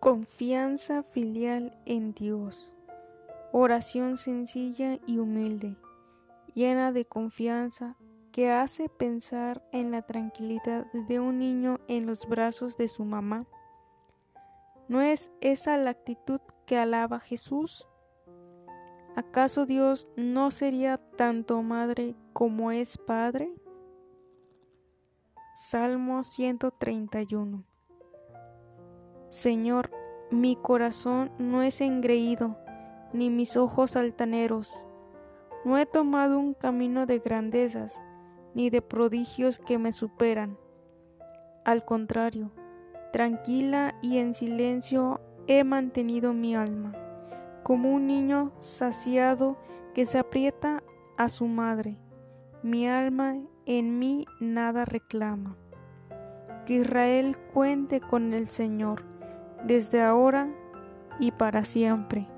Confianza filial en Dios. Oración sencilla y humilde, llena de confianza, que hace pensar en la tranquilidad de un niño en los brazos de su mamá. ¿No es esa la actitud que alaba Jesús? ¿Acaso Dios no sería tanto madre como es padre? Salmo 131 Señor, mi corazón no es engreído, ni mis ojos altaneros. No he tomado un camino de grandezas, ni de prodigios que me superan. Al contrario, tranquila y en silencio he mantenido mi alma, como un niño saciado que se aprieta a su madre. Mi alma en mí nada reclama. Que Israel cuente con el Señor desde ahora y para siempre.